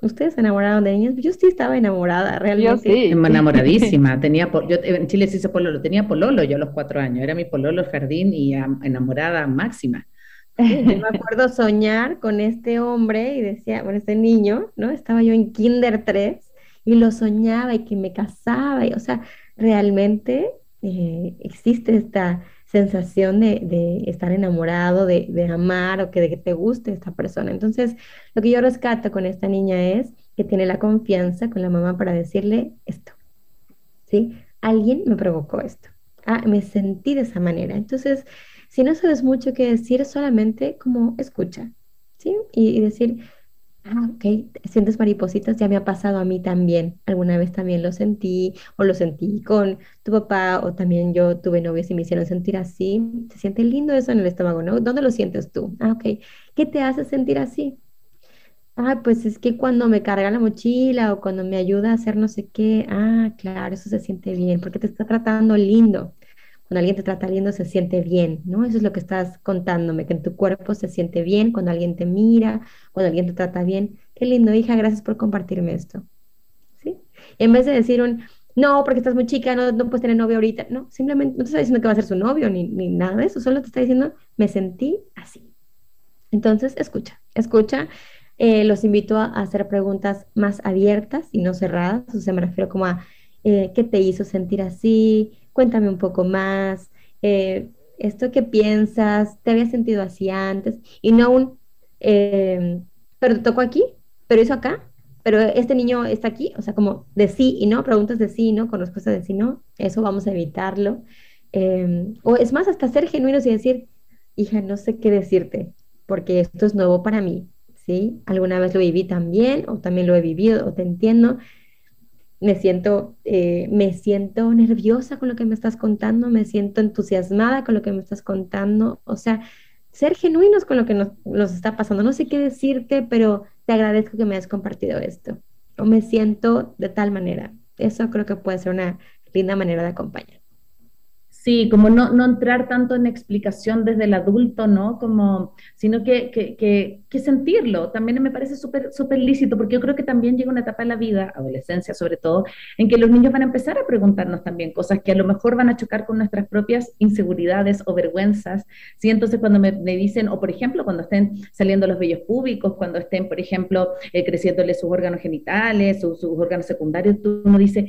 ¿Ustedes se enamoraron de niñas? Yo sí estaba enamorada, realmente. Yo sí, enamoradísima. Tenía, yo en Chile se hizo pololo, tenía pololo yo a los cuatro años. Era mi pololo jardín y enamorada máxima. Me acuerdo soñar con este hombre y decía, bueno, este niño, ¿no? Estaba yo en Kinder 3 y lo soñaba y que me casaba, y, o sea, realmente eh, existe esta sensación de, estar enamorado, de, de, amar o que, de que te guste esta persona. Entonces, lo que yo rescato con esta niña es que tiene la confianza con la mamá para decirle esto, ¿sí? Alguien me provocó esto. Ah, me sentí de esa manera. Entonces, si no sabes mucho qué decir, solamente como escucha, ¿sí? Y, decir, Ah, ok, sientes maripositas, ya me ha pasado a mí también. Alguna vez también lo sentí, o lo sentí con tu papá, o también yo tuve novios y me hicieron sentir así. Se siente lindo eso en el estómago, ¿no? ¿Dónde lo sientes tú? Ah, ok. ¿Qué te hace sentir así? Ah, pues es que cuando me carga la mochila o cuando me ayuda a hacer no sé qué, ah, claro, eso se siente bien, porque te está tratando lindo. Cuando alguien te trata lindo se siente bien, ¿no? Eso es lo que estás contándome, que en tu cuerpo se siente bien cuando alguien te mira, cuando alguien te trata bien. Qué lindo, hija, gracias por compartirme esto. ¿Sí? en vez de decir un, no, porque estás muy chica, no, no puedes tener novio ahorita, no, simplemente no te está diciendo que va a ser su novio ni, ni nada de eso, solo te está diciendo, me sentí así. Entonces, escucha, escucha eh, los invito a, hacer preguntas más abiertas y no cerradas. O sea, me refiero como a eh, qué te hizo sentir así, cuéntame un poco más, eh, esto que piensas, te había sentido así antes, y no un, pero te tocó aquí, pero eso acá, pero este niño está aquí, o sea, como de sí y no, preguntas de sí y no, con respuestas de sí y no, eso vamos a evitarlo. o es más, hasta ser genuinos y decir, hija, no sé qué decirte, porque esto es nuevo para mí, Alguna vez lo viví también, o también lo he vivido, o te entiendo. Me siento, eh, me siento nerviosa con lo que me estás contando, me siento entusiasmada con lo que me estás contando. O sea, ser genuinos con lo que nos, nos está pasando. No sé qué decirte, pero te agradezco que me hayas compartido esto. O me siento de tal manera. Eso creo que puede ser una linda manera de acompañar. Sí, como no, no entrar tanto en explicación desde el adulto, ¿no? Como, sino que, que, sentirlo. También me parece súper súper lícito, porque yo creo que también llega una etapa en la vida, adolescencia sobre todo, en que los niños van a empezar a preguntarnos también cosas que a lo mejor van a chocar con nuestras propias inseguridades o vergüenzas. ¿sí? Entonces, cuando me, dicen, o por ejemplo, cuando estén saliendo los vellos públicos, cuando estén, por ejemplo, eh, creciéndole sus órganos genitales, sus, sus órganos secundarios, tú uno dice,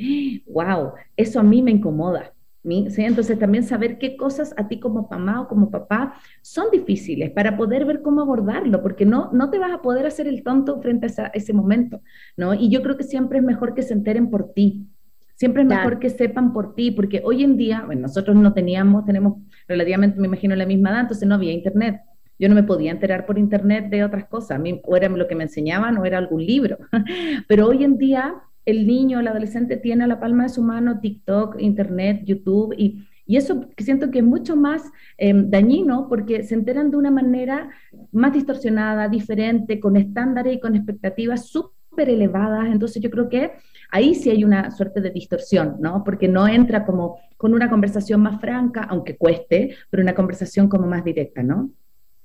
wow, eso a mí me incomoda. ¿Sí? Entonces también saber qué cosas a ti como mamá o como papá son difíciles para poder ver cómo abordarlo, porque no, no te vas a poder hacer el tonto frente a, ese momento, ¿no? Y yo creo que siempre es mejor que se enteren por ti, siempre es mejor que sepan por ti, porque hoy en día, bueno, nosotros no teníamos, tenemos relativamente, me imagino, la misma edad, entonces no había internet. Yo no me podía enterar por internet de otras cosas, a mí o era lo que me enseñaban o era algún libro, pero hoy en día el niño, el adolescente tiene a la palma de su mano TikTok, Internet, YouTube y, y eso siento que es mucho más em, dañino porque se enteran de una manera más distorsionada, diferente, con estándares y con expectativas súper elevadas. Entonces yo creo que ahí sí hay una suerte de distorsión, ¿no? Porque no entra como con una conversación más franca, aunque cueste, pero una conversación como más directa, ¿no?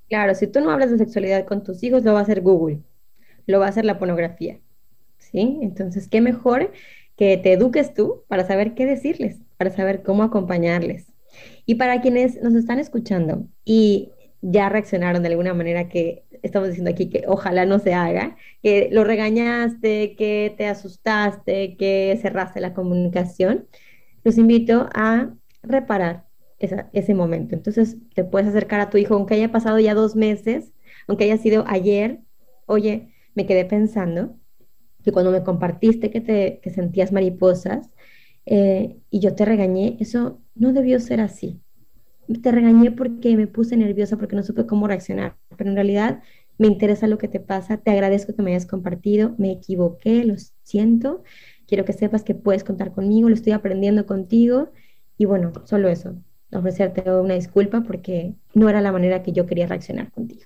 Claro, si tú no hablas de sexualidad con tus hijos, lo va a hacer Google, lo va a hacer la pornografía. ¿Sí? Entonces, qué mejor que te eduques tú para saber qué decirles, para saber cómo acompañarles. Y para quienes nos están escuchando y ya reaccionaron de alguna manera que estamos diciendo aquí que ojalá no se haga, que lo regañaste, que te asustaste, que cerraste la comunicación, los invito a reparar ese momento. Entonces te puedes acercar a tu hijo, aunque haya pasado ya dos meses, aunque haya sido ayer, oye, me quedé pensando que cuando me compartiste que, te, que sentías mariposas eh, y yo te regañé, eso no debió ser así. Te regañé porque me puse nerviosa, porque no supe cómo reaccionar, pero en realidad me interesa lo que te pasa, te agradezco que me hayas compartido, me equivoqué, lo siento, quiero que sepas que puedes contar conmigo, lo estoy aprendiendo contigo y bueno, solo eso, ofrecerte una disculpa porque no era la manera que yo quería reaccionar contigo.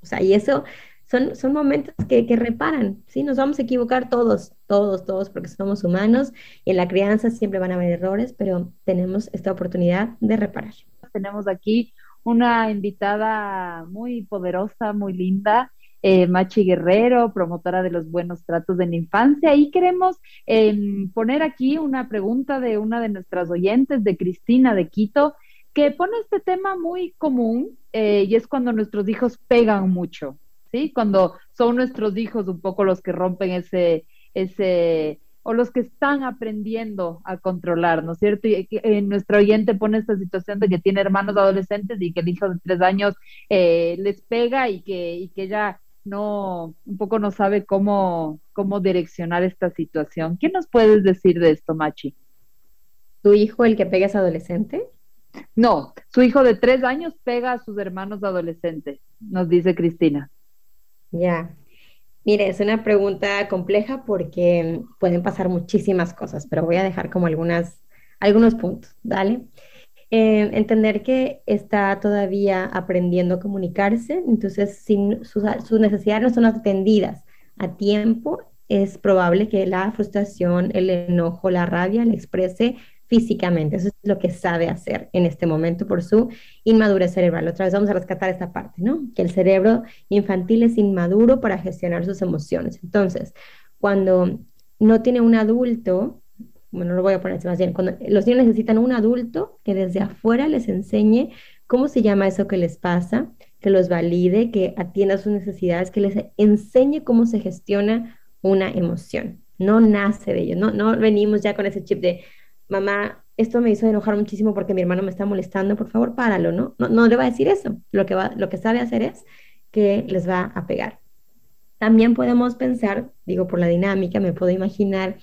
O sea, y eso son, momentos que, reparan, ¿sí? Nos vamos a equivocar todos, todos, todos, porque somos humanos y en la crianza siempre van a haber errores, pero tenemos esta oportunidad de reparar. Tenemos aquí una invitada muy poderosa, muy linda, eh, Machi Guerrero, promotora de los buenos tratos en infancia. Y queremos em, poner aquí una pregunta de una de nuestras oyentes, de Cristina de Quito, que pone este tema muy común eh, y es cuando nuestros hijos pegan mucho. ¿Sí? Cuando son nuestros hijos un poco los que rompen ese, ese, o los que están aprendiendo a controlar, ¿no es cierto? Y en nuestro oyente pone esta situación de que tiene hermanos adolescentes y que el hijo de tres años eh, les pega y que, y que ella no, un poco no sabe cómo, cómo direccionar esta situación. ¿Qué nos puedes decir de esto, Machi? ¿Tu hijo, el que pega, es adolescente? No, su hijo de tres años pega a sus hermanos adolescentes, nos dice Cristina. Ya. Mire, es una pregunta compleja porque pueden pasar muchísimas cosas, pero voy a dejar como algunas, algunos puntos, ¿vale? Eh, entender que está todavía aprendiendo a comunicarse, entonces si sus, sus necesidades no son atendidas a tiempo, es probable que la frustración, el enojo, la rabia le exprese físicamente. Eso es lo que sabe hacer en este momento por su inmadurez cerebral. Otra vez vamos a rescatar esta parte, ¿no? Que el cerebro infantil es inmaduro para gestionar sus emociones. Entonces, cuando no tiene un adulto, bueno, no lo voy a poner más bien, cuando los niños necesitan un adulto que desde afuera les enseñe cómo se llama eso que les pasa, que los valide, que atienda sus necesidades, que les enseñe cómo se gestiona una emoción. No nace de ello, no, no venimos ya con ese chip de, mamá, esto me hizo enojar muchísimo porque mi hermano me está molestando, por favor, páralo, ¿no? No, no le va a decir eso. Lo que, va, lo que sabe hacer es que les va a pegar. También podemos pensar, digo por la dinámica, me puedo imaginar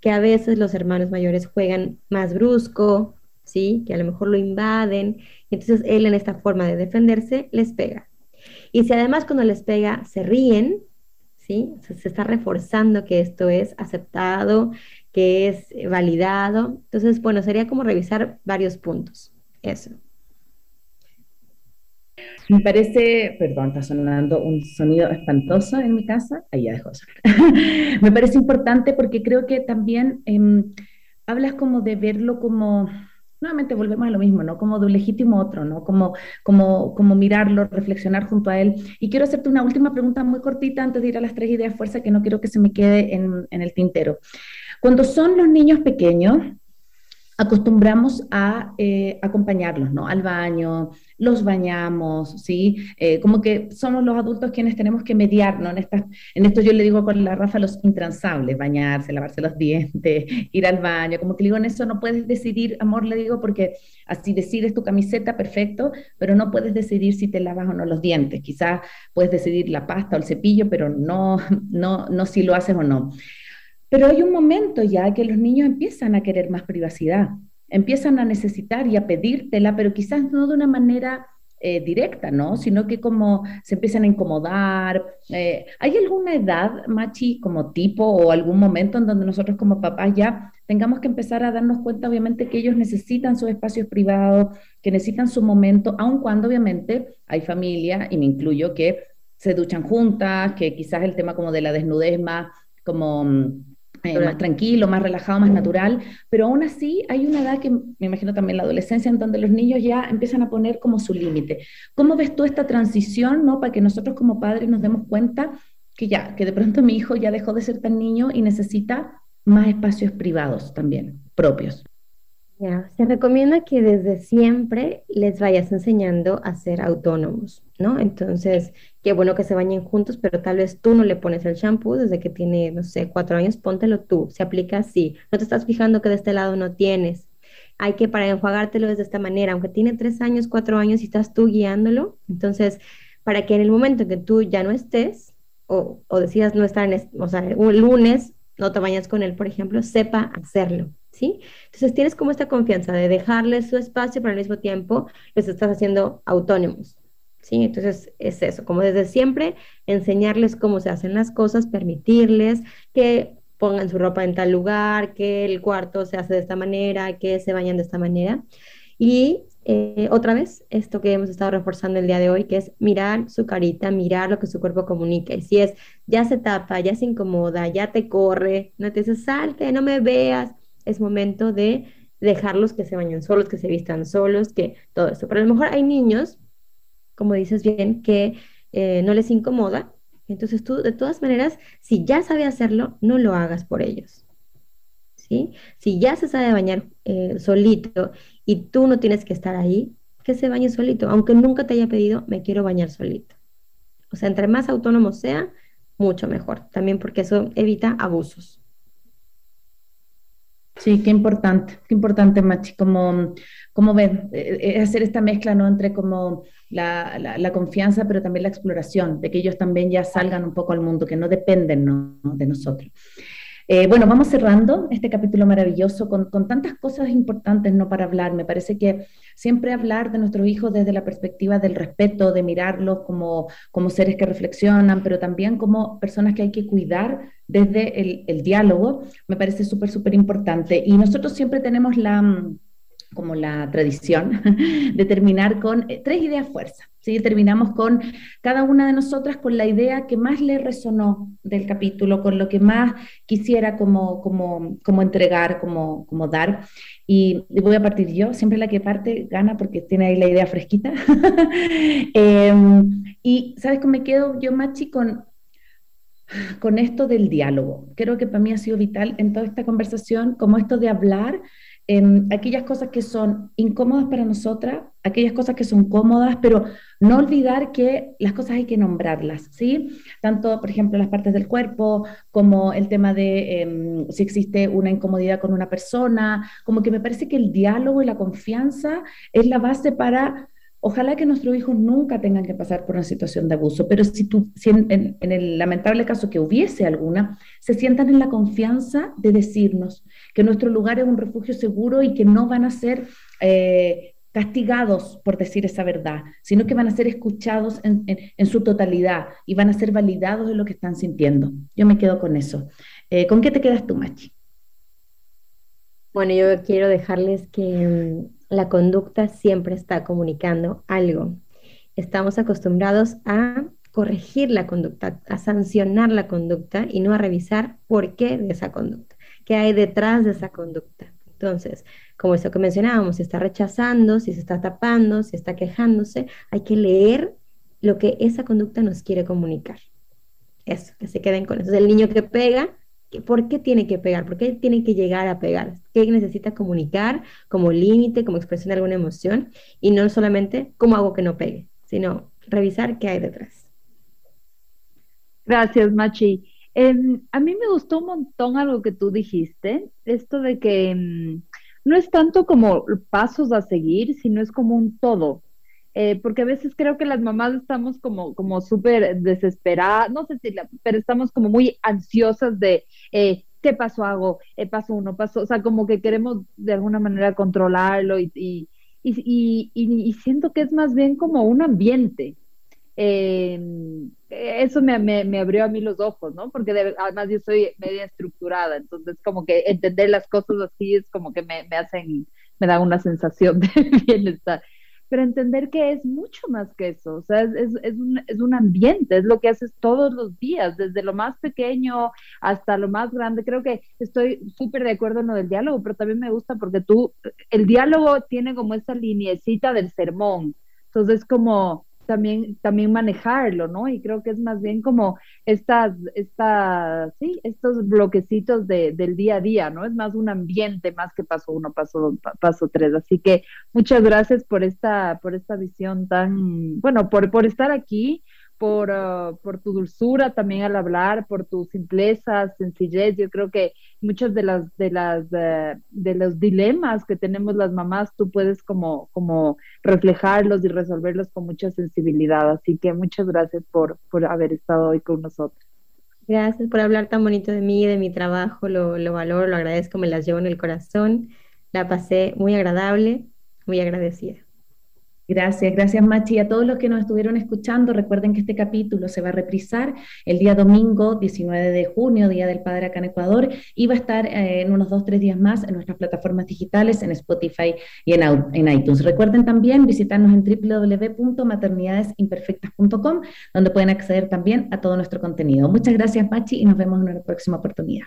que a veces los hermanos mayores juegan más brusco, ¿sí? Que a lo mejor lo invaden, entonces él en esta forma de defenderse les pega. Y si además cuando les pega se ríen, ¿sí? Se está reforzando que esto es aceptado, que es validado. Entonces, bueno, sería como revisar varios puntos. Eso. Me parece, perdón, está sonando un sonido espantoso en mi casa. Ahí ya dejó Me parece importante porque creo que también em, hablas como de verlo como, nuevamente volvemos a lo mismo, ¿no? Como de un legítimo otro, ¿no? Como, como, como mirarlo, reflexionar junto a él. Y quiero hacerte una última pregunta muy cortita antes de ir a las tres ideas fuerza que no quiero que se me quede en, en el tintero. Cuando son los niños pequeños, acostumbramos a eh, acompañarlos, ¿no? Al baño, los bañamos, ¿sí? Eh, como que somos los adultos quienes tenemos que mediar, ¿no? En, en esto yo le digo con la Rafa los intransables, bañarse, lavarse los dientes, ir al baño, como que digo, en eso no puedes decidir, amor, le digo, porque así decides tu camiseta, perfecto, pero no puedes decidir si te lavas o no los dientes, quizás puedes decidir la pasta o el cepillo, pero no, no, no si lo haces o no. Pero hay un momento ya que los niños empiezan a querer más privacidad, empiezan a necesitar y a pedírtela, pero quizás no de una manera eh, directa, ¿no? Sino que como se empiezan a incomodar. Eh, ¿Hay alguna edad, Machi, como tipo o algún momento en donde nosotros como papás ya tengamos que empezar a darnos cuenta, obviamente, que ellos necesitan sus espacios privados, que necesitan su momento, aun cuando obviamente hay familia, y me incluyo, que se duchan juntas, que quizás el tema como de la desnudez más como mm, eh, más tranquilo, más relajado, más natural, pero aún así hay una edad que me imagino también la adolescencia en donde los niños ya empiezan a poner como su límite. ¿Cómo ves tú esta transición, no, para que nosotros como padres nos demos cuenta que ya, que de pronto mi hijo ya dejó de ser tan niño y necesita más espacios privados también, propios? Se recomienda que desde siempre les vayas enseñando a ser autónomos, ¿no? Entonces, qué bueno que se bañen juntos, pero tal vez tú no le pones el shampoo desde que tiene, no sé, cuatro años, póntelo tú, se aplica así. No te estás fijando que de este lado no tienes. Hay que para enjuagártelo de esta manera, aunque tiene tres años, cuatro años y estás tú guiándolo. Entonces, para que en el momento en que tú ya no estés o, o decidas no estar, o sea, un lunes no te bañas con él, por ejemplo, sepa hacerlo. ¿Sí? Entonces tienes como esta confianza de dejarles su espacio, pero al mismo tiempo los estás haciendo autónomos, ¿sí? Entonces es eso, como desde siempre, enseñarles cómo se hacen las cosas, permitirles que pongan su ropa en tal lugar, que el cuarto se hace de esta manera, que se bañan de esta manera. Y eh, otra vez, esto que hemos estado reforzando el día de hoy, que es mirar su carita, mirar lo que su cuerpo comunica. Y si es, ya se tapa, ya se incomoda, ya te corre, no te dice, salte, no me veas, es momento de dejarlos que se bañen solos, que se vistan solos, que todo esto. Pero a lo mejor hay niños, como dices bien, que eh, no les incomoda. Entonces tú, de todas maneras, si ya sabe hacerlo, no lo hagas por ellos. ¿Sí? Si ya se sabe bañar eh, solito y tú no tienes que estar ahí, que se bañe solito, aunque nunca te haya pedido, me quiero bañar solito. O sea, entre más autónomo sea, mucho mejor. También porque eso evita abusos. Sí, qué importante, qué importante, Machi, como, como ven, eh, eh, hacer esta mezcla, ¿no? Entre como la, la, confianza, pero también la exploración, de que ellos también ya salgan un poco al mundo, que no dependen ¿no? de nosotros. Eh, bueno, vamos cerrando este capítulo maravilloso con, con, tantas cosas importantes no para hablar. Me parece que siempre hablar de nuestros hijos desde la perspectiva del respeto, de mirarlos como, como seres que reflexionan, pero también como personas que hay que cuidar desde el, el diálogo, me parece súper, súper importante. Y nosotros siempre tenemos la mm, como la tradición, de terminar con eh, tres ideas fuerza. ¿sí? Terminamos con cada una de nosotras con la idea que más le resonó del capítulo, con lo que más quisiera como, como, como entregar, como, como dar. Y, voy a partir yo, siempre la que parte gana porque tiene ahí la idea fresquita. Em, y, ¿sabes cómo me quedo yo, Machi, con, con esto del diálogo? Creo que para mí ha sido vital en toda esta conversación, como esto de hablar aquellas cosas que son incómodas para nosotras, aquellas cosas que son cómodas, pero no olvidar que las cosas hay que nombrarlas, ¿sí? Tanto, por ejemplo, las partes del cuerpo, como el tema de em, si existe una incomodidad con una persona, como que me parece que el diálogo y la confianza es la base para Ojalá que nuestros hijos nunca tengan que pasar por una situación de abuso, pero si, tú, en, el lamentable caso que hubiese alguna, se sientan en la confianza de decirnos que nuestro lugar es un refugio seguro y que no van a ser eh, castigados por decir esa verdad, sino que van a ser escuchados en, su totalidad y van a ser validados en lo que están sintiendo. Yo me quedo con eso. Eh, ¿Con qué te quedas tú, Machi? Bueno, yo quiero dejarles que la conducta siempre está comunicando algo. Estamos acostumbrados a corregir la conducta, a sancionar la conducta y no a revisar por qué de esa conducta, qué hay detrás de esa conducta. Entonces, como eso que mencionábamos, si está rechazando, si se está tapando, si está quejándose, hay que leer lo que esa conducta nos quiere comunicar. Eso, que se queden con eso. El niño que pega ¿Por qué tiene que pegar? ¿Por qué tiene que llegar a pegar? ¿Qué necesita comunicar como límite, como expresión de alguna emoción? Y no solamente cómo hago que no pegue, sino revisar qué hay detrás. Gracias, Machi. Em, a mí me gustó un montón algo que tú dijiste, esto de que em, no es tanto como pasos a seguir, sino es como un todo. Eh, porque a veces creo que las mamás estamos como, como súper desesperadas, no sé si, pero estamos como muy ansiosas de eh, qué paso hago, eh, paso uno, paso, o sea, como que queremos de alguna manera controlarlo y, y, y, y siento que es más bien como un ambiente. eso me, me, abrió a mí los ojos, ¿no? Porque además yo soy media estructurada, entonces como que entender las cosas así es como que me, me hacen, me da una sensación de bienestar pero entender que es mucho más que eso, o sea, es, es, un, es, un, ambiente, es lo que haces todos los días, desde lo más pequeño hasta lo más grande. Creo que estoy súper de acuerdo en lo del diálogo, pero también me gusta porque tú, el diálogo tiene como esa liniecita del sermón, entonces como también, también manejarlo, ¿no? Y creo que es más bien como estas, estas, sí, estos bloquecitos de, del día a día, ¿no? Es más un ambiente más que paso uno, paso paso tres. Así que muchas gracias por esta, por esta visión tan, bueno, por, por estar aquí por, ah, por tu dulzura también al hablar, por tu simpleza, sencillez. Yo creo que muchas de las de las eh, de los dilemas que tenemos las mamás, tú puedes como como reflejarlos y resolverlos con mucha sensibilidad. Así que muchas gracias por, por haber estado hoy con nosotros. Gracias por hablar tan bonito de mí, de mi trabajo, lo, lo valoro, lo agradezco, me las llevo en el corazón. La pasé muy agradable, muy agradecida. Gracias, gracias Machi. a todos los que nos estuvieron escuchando, recuerden que este capítulo se va a reprisar el día domingo 19 de junio, Día del Padre acá en Ecuador, y va a estar eh, en unos dos, tres días más en nuestras plataformas digitales, en Spotify y en, en iTunes. Recuerden también visitarnos en www.maternidadesimperfectas.com, donde pueden acceder también a todo nuestro contenido. Muchas gracias Machi y nos vemos en una próxima oportunidad.